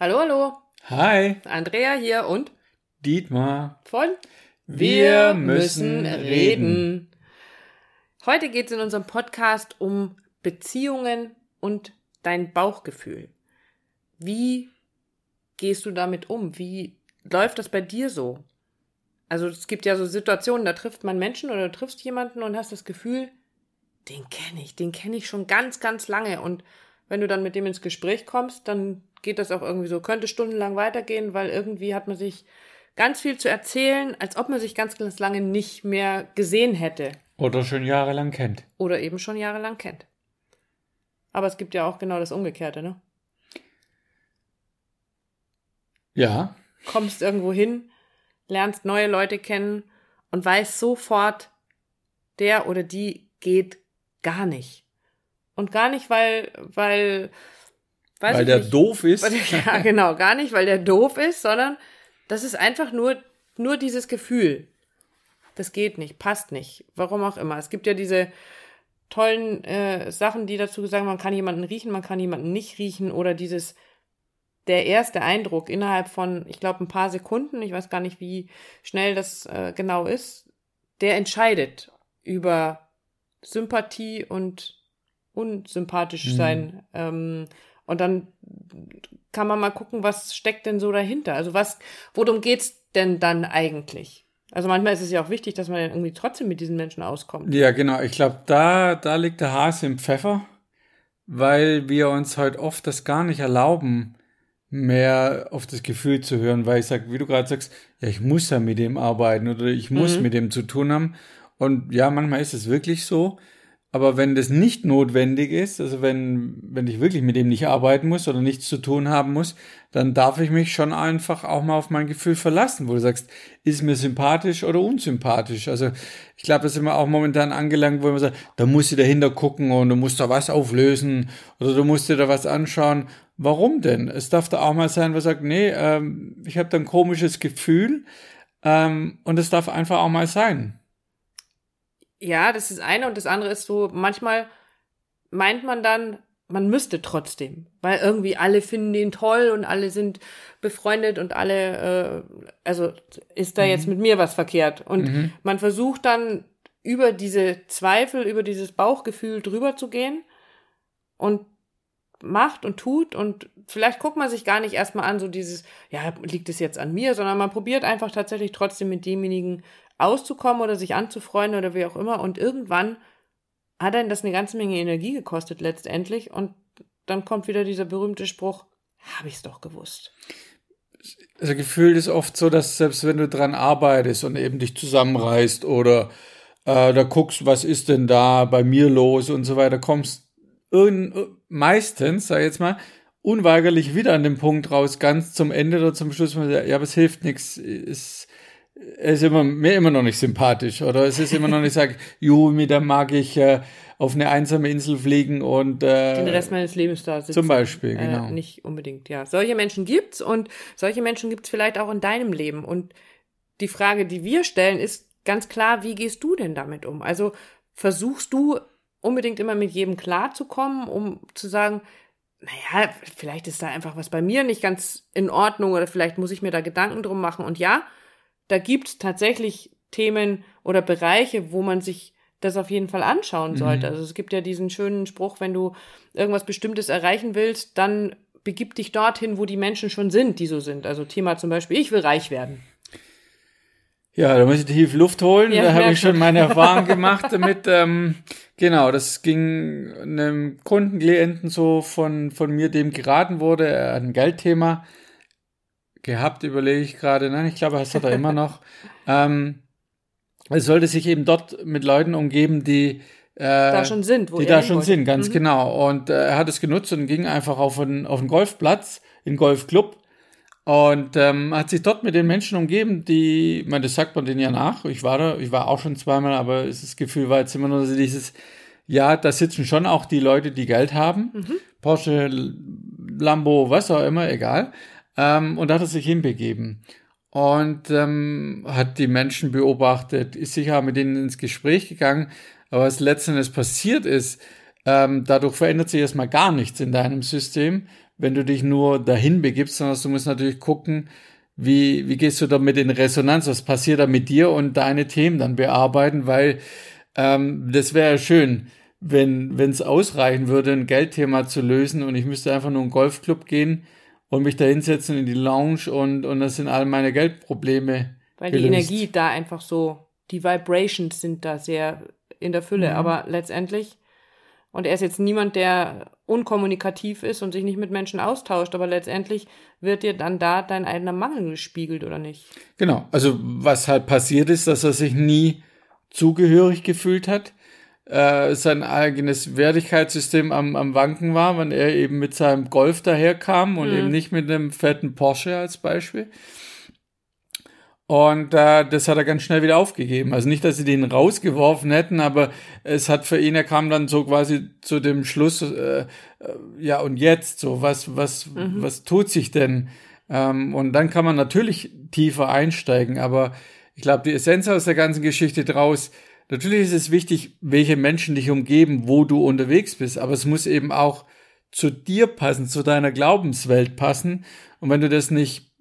Hallo, hallo. Hi, Andrea hier und Dietmar. von Wir müssen reden. Heute geht es in unserem Podcast um Beziehungen und dein Bauchgefühl. Wie gehst du damit um? Wie läuft das bei dir so? Also es gibt ja so Situationen, da trifft man Menschen oder du triffst jemanden und hast das Gefühl, den kenne ich, den kenne ich schon ganz, ganz lange. Und wenn du dann mit dem ins Gespräch kommst, dann geht das auch irgendwie so, könnte stundenlang weitergehen, weil irgendwie hat man sich ganz viel zu erzählen, als ob man sich ganz, ganz lange nicht mehr gesehen hätte Oder schon jahrelang kennt. oder eben schon jahrelang kennt. Aber es gibt ja auch genau das Umgekehrte, ne? Ja, Kommst irgendwo hin, lernst neue Leute kennen und weißt sofort, der oder die geht gar nicht. Und gar nicht, weil, weil, weil der nicht, doof ist. Weil Ja, genau, gar nicht, weil der doof ist, sondern das ist einfach nur, nur dieses Gefühl. Das geht nicht, passt nicht, warum auch immer. Es gibt ja diese tollen äh, Sachen, die dazu sagen, man kann jemanden riechen, man kann jemanden nicht riechen oder dieses, der erste Eindruck innerhalb von, ich glaube, ein paar Sekunden, ich weiß gar nicht, wie schnell das äh, genau ist, der entscheidet über Sympathie und unsympathisch Mhm. sein. Ähm, und dann kann man mal gucken, was steckt denn so dahinter? Also was, worum geht's denn dann eigentlich? Also manchmal ist es ja auch wichtig, dass man dann irgendwie trotzdem mit diesen Menschen auskommt. Ja, genau. Ich glaube, da, da liegt der Hase im Pfeffer, weil wir uns heute oft das gar nicht erlauben, mehr auf das Gefühl zu hören, weil ich sage, wie du gerade sagst, ja, ich muss ja mit dem arbeiten oder ich muss Mhm. mit dem zu tun haben. Und ja, manchmal ist es wirklich so. Aber wenn das nicht notwendig ist, also wenn, wenn ich wirklich mit dem nicht arbeiten muss oder nichts zu tun haben muss, dann darf ich mich schon einfach auch mal auf mein Gefühl verlassen, wo du sagst, ist mir sympathisch oder unsympathisch. Also ich glaube, da sind wir auch momentan angelangt, wo man sagt, da musst du dahinter gucken und du musst da was auflösen oder du musst dir da was anschauen. Warum denn? Es darf da auch mal sein, wo sagt, nee, ähm, ich habe da ein komisches Gefühl ähm, und es darf einfach auch mal sein. Ja, das ist eine und das andere ist so, manchmal meint man dann, man müsste trotzdem, weil irgendwie alle finden den toll und alle sind befreundet und alle, äh, also ist da jetzt mit mir was verkehrt. Und Mhm. man versucht dann über diese Zweifel, über dieses Bauchgefühl drüber zu gehen und macht und tut und vielleicht guckt man sich gar nicht erstmal an, so dieses, ja, liegt es jetzt an mir, sondern man probiert einfach tatsächlich trotzdem mit demjenigen auszukommen oder sich anzufreunden oder wie auch immer und irgendwann hat einen das eine ganze Menge Energie gekostet letztendlich und dann kommt wieder dieser berühmte Spruch, habe ich's doch gewusst. Also gefühlt ist oft so, dass selbst wenn du dran arbeitest und eben dich zusammenreißt oder äh, da guckst, was ist denn da bei mir los und so weiter, kommst meistens, sag ich jetzt mal, unweigerlich wieder an den Punkt raus, ganz zum Ende oder zum Schluss, ja, aber es hilft nichts, es er ist immer, mir immer noch nicht sympathisch oder es ist immer noch nicht, sag, ju, mit dem mag ich äh, auf eine einsame Insel fliegen und äh, Den Rest meines Lebens da sitzen. zum Beispiel, genau. Äh, nicht unbedingt, ja. Solche Menschen gibt's und solche Menschen gibt's vielleicht auch in deinem Leben. Und die Frage, die wir stellen, ist ganz klar, wie gehst du denn damit um? Also versuchst du unbedingt immer mit jedem klarzukommen, um zu sagen, naja, vielleicht ist da einfach was bei mir nicht ganz in Ordnung oder vielleicht muss ich mir da Gedanken drum machen. Und ja, da gibt's tatsächlich Themen oder Bereiche, wo man sich das auf jeden Fall anschauen sollte. Also es gibt ja diesen schönen Spruch, wenn du irgendwas Bestimmtes erreichen willst, dann begib dich dorthin, wo die Menschen schon sind, die so sind. Also Thema zum Beispiel, ich will reich werden. Ja, da muss ich tief Luft holen. Ja, da habe ich schon meine Erfahrung gemacht damit. Ähm, genau, das ging einem Kundenklienten so von, von mir, dem geraten wurde. Hat ein Geldthema gehabt, überlege ich gerade. Nein, ich glaube, das hat er immer noch. Ähm, er sollte sich eben dort mit Leuten umgeben, die äh, Da schon sind, wo die da schon wollte. sind, ganz Mhm. genau. Und äh, er hat es genutzt und ging einfach auf einen, auf einen Golfplatz, in Golfclub und ähm, hat sich dort mit den Menschen umgeben, die, ich meine, das sagt man denen ja nach. Ich war da, ich war auch schon zweimal, aber das Gefühl war jetzt immer nur so dieses, ja, da sitzen schon auch die Leute, die Geld haben. Porsche, Lambo, was auch immer, egal. Ähm, und hat er sich hinbegeben. Und ähm, hat die Menschen beobachtet, ist sicher mit denen ins Gespräch gegangen. Aber was letzten Endes passiert ist, Ähm, dadurch verändert sich erstmal gar nichts in deinem System, wenn du dich nur dahin begibst, sondern du musst natürlich gucken, wie, wie gehst du damit in Resonanz, was passiert da mit dir und deine Themen dann bearbeiten, weil ähm, das wäre schön, wenn es ausreichen würde, ein Geldthema zu lösen und ich müsste einfach nur in einen Golfclub gehen und mich da hinsetzen in die Lounge und, und das sind all meine Geldprobleme. Weil gelöst. die Energie da einfach so, die Vibrations sind da sehr in der Fülle, mhm. aber letztendlich, und er ist jetzt niemand, der unkommunikativ ist und sich nicht mit Menschen austauscht, aber letztendlich wird dir dann da dein eigener Mangel gespiegelt, oder nicht? Genau, also was halt passiert ist, dass er sich nie zugehörig gefühlt hat, äh, sein eigenes Wertigkeitssystem am, am Wanken war, wenn er eben mit seinem Golf daherkam und mhm. eben nicht mit einem fetten Porsche als Beispiel. Und äh, das hat er ganz schnell wieder aufgegeben. Also nicht, dass sie den rausgeworfen hätten, aber es hat für ihn, er kam dann so quasi zu dem Schluss, äh, äh, ja und jetzt so, was, was, mhm. was tut sich denn? Ähm, und dann kann man natürlich tiefer einsteigen, aber ich glaube, die Essenz aus der ganzen Geschichte draus, natürlich ist es wichtig, welche Menschen dich umgeben, wo du unterwegs bist, aber es muss eben auch zu dir passen, zu deiner Glaubenswelt passen. Und wenn du das nicht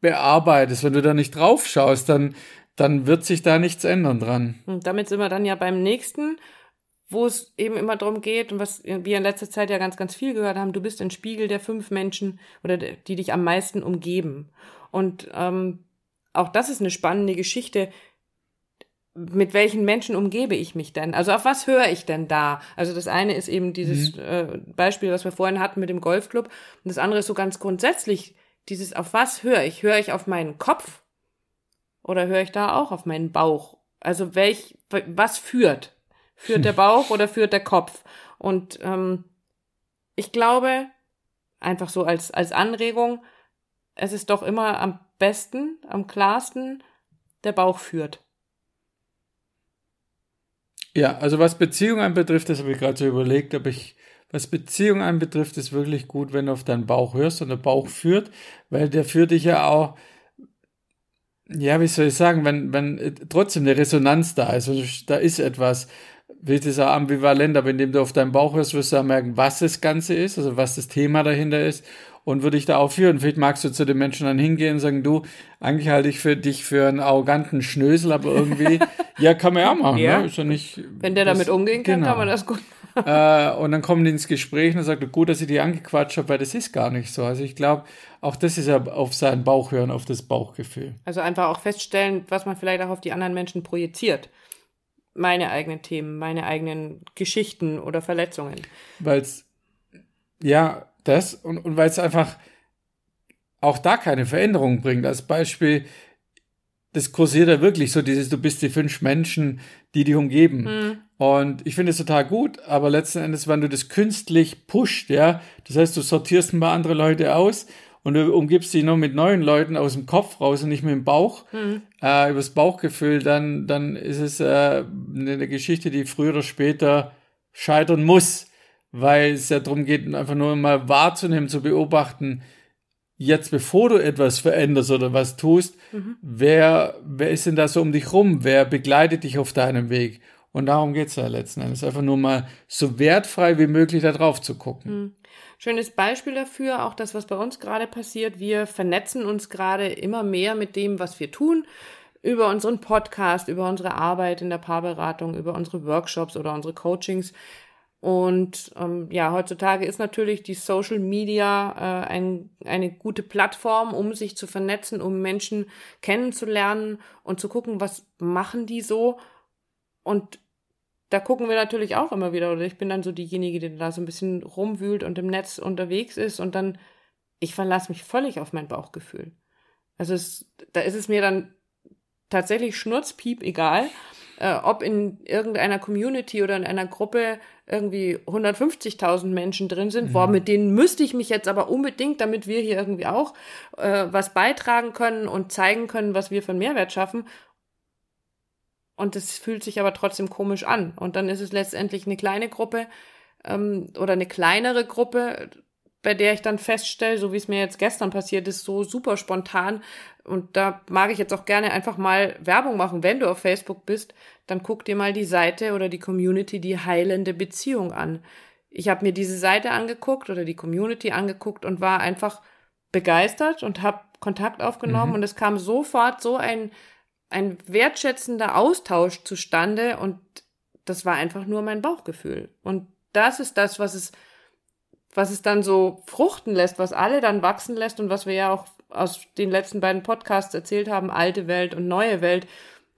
bearbeitest, wenn du da nicht drauf schaust, dann, dann wird sich da nichts ändern dran. Und damit sind wir dann ja beim nächsten, wo es eben immer darum geht und was wir in letzter Zeit ja ganz, ganz viel gehört haben, du bist ein Spiegel der fünf Menschen oder die dich am meisten umgeben. Und ähm, auch das ist eine spannende Geschichte. Mit welchen Menschen umgebe ich mich denn? Also auf was höre ich denn da? Also das eine ist eben dieses mhm. äh, Beispiel, was wir vorhin hatten mit dem Golfclub. Und das andere ist so ganz grundsätzlich, dieses auf was höre ich? Höre ich auf meinen Kopf? Oder höre ich da auch auf meinen Bauch? Also welch, was führt? Führt der Bauch oder führt der Kopf? Und ähm, ich glaube, einfach so als, als Anregung, es ist doch immer am besten, am klarsten, der Bauch führt. Ja, also was Beziehungen anbetrifft, das habe ich gerade so überlegt, ob ich was Beziehung anbetrifft, ist wirklich gut, wenn du auf deinen Bauch hörst und der Bauch führt, weil der führt dich ja auch, ja, wie soll ich sagen, wenn, wenn äh, trotzdem eine Resonanz da ist, also da ist etwas, wie ich das auch ambivalent, aber indem du auf deinen Bauch hörst, wirst du auch merken, was das Ganze ist, also was das Thema dahinter ist und würde ich da auch führen. Vielleicht magst du zu den Menschen dann hingehen und sagen, du, eigentlich halte ich für dich für einen arroganten Schnösel, aber irgendwie, ja, kann man ja machen, ja. Ne? Ist ja nicht, Wenn der das, damit umgehen kann, genau. kann man das gut äh, und dann kommen die ins Gespräch und sagt, gut, dass ich die angequatscht habe, weil das ist gar nicht so. Also ich glaube, auch das ist ja auf seinen Bauch hören, auf das Bauchgefühl. Also einfach auch feststellen, was man vielleicht auch auf die anderen Menschen projiziert. Meine eigenen Themen, meine eigenen Geschichten oder Verletzungen. Weil es, ja, das und, und weil es einfach auch da keine Veränderung bringt. Als Beispiel, das kursiert ja wirklich so dieses, du bist die fünf Menschen, die dich umgeben. Mhm. Und ich finde es total gut, aber letzten Endes, wenn du das künstlich pusht, ja, das heißt, du sortierst ein paar andere Leute aus und du umgibst dich nur mit neuen Leuten aus dem Kopf raus und nicht mit dem Bauch, mhm. äh, übers Bauchgefühl, dann, dann ist es äh, eine Geschichte, die früher oder später scheitern muss, weil es ja darum geht, einfach nur mal wahrzunehmen, zu beobachten, jetzt bevor du etwas veränderst oder was tust, mhm. wer, wer ist denn da so um dich rum? Wer begleitet dich auf deinem Weg? Und darum geht's ja letzten Endes. Einfach nur mal so wertfrei wie möglich da drauf zu gucken. Hm. Schönes Beispiel dafür, auch das, was bei uns gerade passiert. Wir vernetzen uns gerade immer mehr mit dem, was wir tun. Über unseren Podcast, über unsere Arbeit in der Paarberatung, über unsere Workshops oder unsere Coachings. Und ähm, ja, heutzutage ist natürlich die Social Media äh, ein, eine gute Plattform, um sich zu vernetzen, um Menschen kennenzulernen und zu gucken, was machen die so. Und da gucken wir natürlich auch immer wieder, oder ich bin dann so diejenige, die da so ein bisschen rumwühlt und im Netz unterwegs ist. Und dann, ich verlasse mich völlig auf mein Bauchgefühl. Also es, da ist es mir dann tatsächlich schnurzpiep egal, äh, ob in irgendeiner Community oder in einer Gruppe irgendwie 150.000 Menschen drin sind, mhm. boah, mit denen müsste ich mich jetzt aber unbedingt, damit wir hier irgendwie auch äh, was beitragen können und zeigen können, was wir für einen Mehrwert schaffen und es fühlt sich aber trotzdem komisch an. Und dann ist es letztendlich eine kleine Gruppe ähm, oder eine kleinere Gruppe, bei der ich dann feststelle, so wie es mir jetzt gestern passiert ist, so super spontan. Und da mag ich jetzt auch gerne einfach mal Werbung machen. Wenn du auf Facebook bist, dann guck dir mal die Seite oder die Community, die heilende Beziehung an. Ich habe mir diese Seite angeguckt oder die Community angeguckt und war einfach begeistert und habe Kontakt aufgenommen mhm. und es kam sofort so ein, ein wertschätzender Austausch zustande und das war einfach nur mein Bauchgefühl. Und das ist das, was es was es dann so fruchten lässt, was alle dann wachsen lässt und was wir ja auch aus den letzten beiden Podcasts erzählt haben, alte Welt und neue Welt.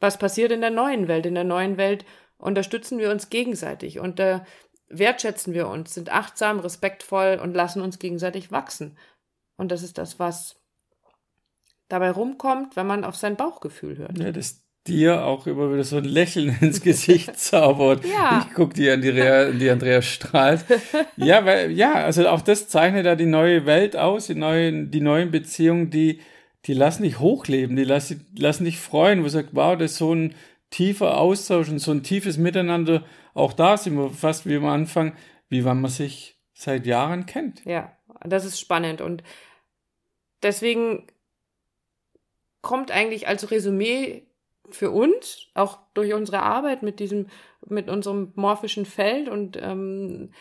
Was passiert in der neuen Welt? In der neuen Welt unterstützen wir uns gegenseitig und äh, wertschätzen wir uns, sind achtsam, respektvoll und lassen uns gegenseitig wachsen. Und das ist das, was dabei rumkommt, wenn man auf sein Bauchgefühl hört. Ja, das dir auch immer wieder so ein Lächeln ins Gesicht zaubert. ja. Ich gucke dir an, die, Rea, die Andrea strahlt. Ja, weil, ja, also auch das zeichnet da die neue Welt aus, die neuen, die neuen Beziehungen, die, die lassen dich hochleben, die lassen, lassen dich freuen, wo du sagst, wow, das ist so ein tiefer Austausch und so ein tiefes Miteinander. Auch da sind wir fast wie am Anfang, wie wenn man sich seit Jahren kennt. Ja, das ist spannend und deswegen kommt eigentlich als Resümee für uns, auch durch unsere Arbeit mit diesem, mit unserem morphischen Feld und ähm,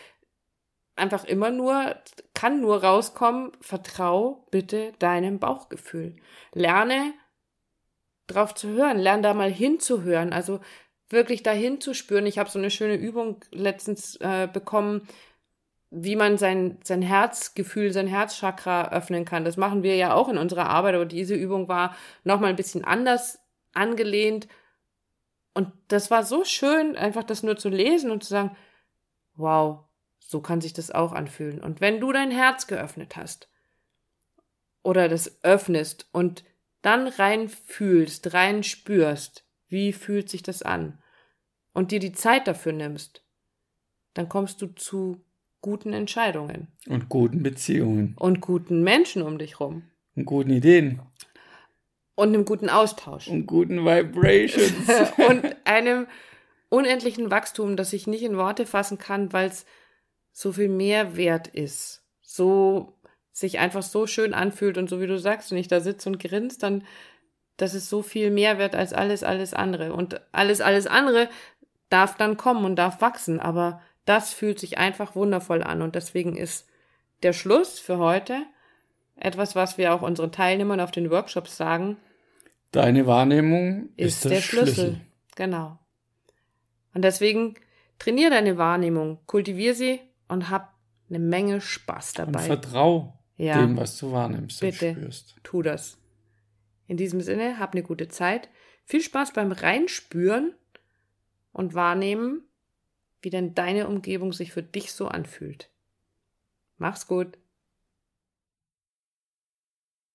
einfach immer nur, kann nur rauskommen, vertrau bitte deinem Bauchgefühl. Lerne drauf zu hören, lerne da mal hinzuhören, also wirklich dahin zu spüren. Ich habe so eine schöne Übung letztens äh, bekommen, wie man sein, sein Herzgefühl, sein Herzchakra öffnen kann. Das machen wir ja auch in unserer Arbeit, aber diese Übung war nochmal ein bisschen anders angelehnt. Und das war so schön, einfach das nur zu lesen und zu sagen, wow, so kann sich das auch anfühlen. Und wenn du dein Herz geöffnet hast oder das öffnest und dann rein fühlst, rein spürst, wie fühlt sich das an und dir die Zeit dafür nimmst, dann kommst du zu guten Entscheidungen. Und guten Beziehungen. Und guten Menschen um dich rum. Und guten Ideen. Und einem guten Austausch. Und guten Vibrations. und einem unendlichen Wachstum, das ich nicht in Worte fassen kann, weil es so viel mehr wert ist. So sich einfach so schön anfühlt und so wie du sagst, wenn ich da sitze und grinst, dann das ist so viel mehr wert als alles, alles andere. Und alles, alles andere darf dann kommen und darf wachsen, aber das fühlt sich einfach wundervoll an und deswegen ist der Schluss für heute etwas, was wir auch unseren Teilnehmern auf den Workshops sagen. Deine Wahrnehmung ist, ist der, Schlüssel. Schlüssel. Genau. Und deswegen trainier deine Wahrnehmung, kultivier sie und hab eine Menge Spaß dabei. Und vertrau ja. dem, was du wahrnimmst Bitte, und spürst. Tu das. In diesem Sinne, hab eine gute Zeit. Viel Spaß beim Reinspüren und wahrnehmen, wie denn deine Umgebung sich für dich so anfühlt. Mach's gut.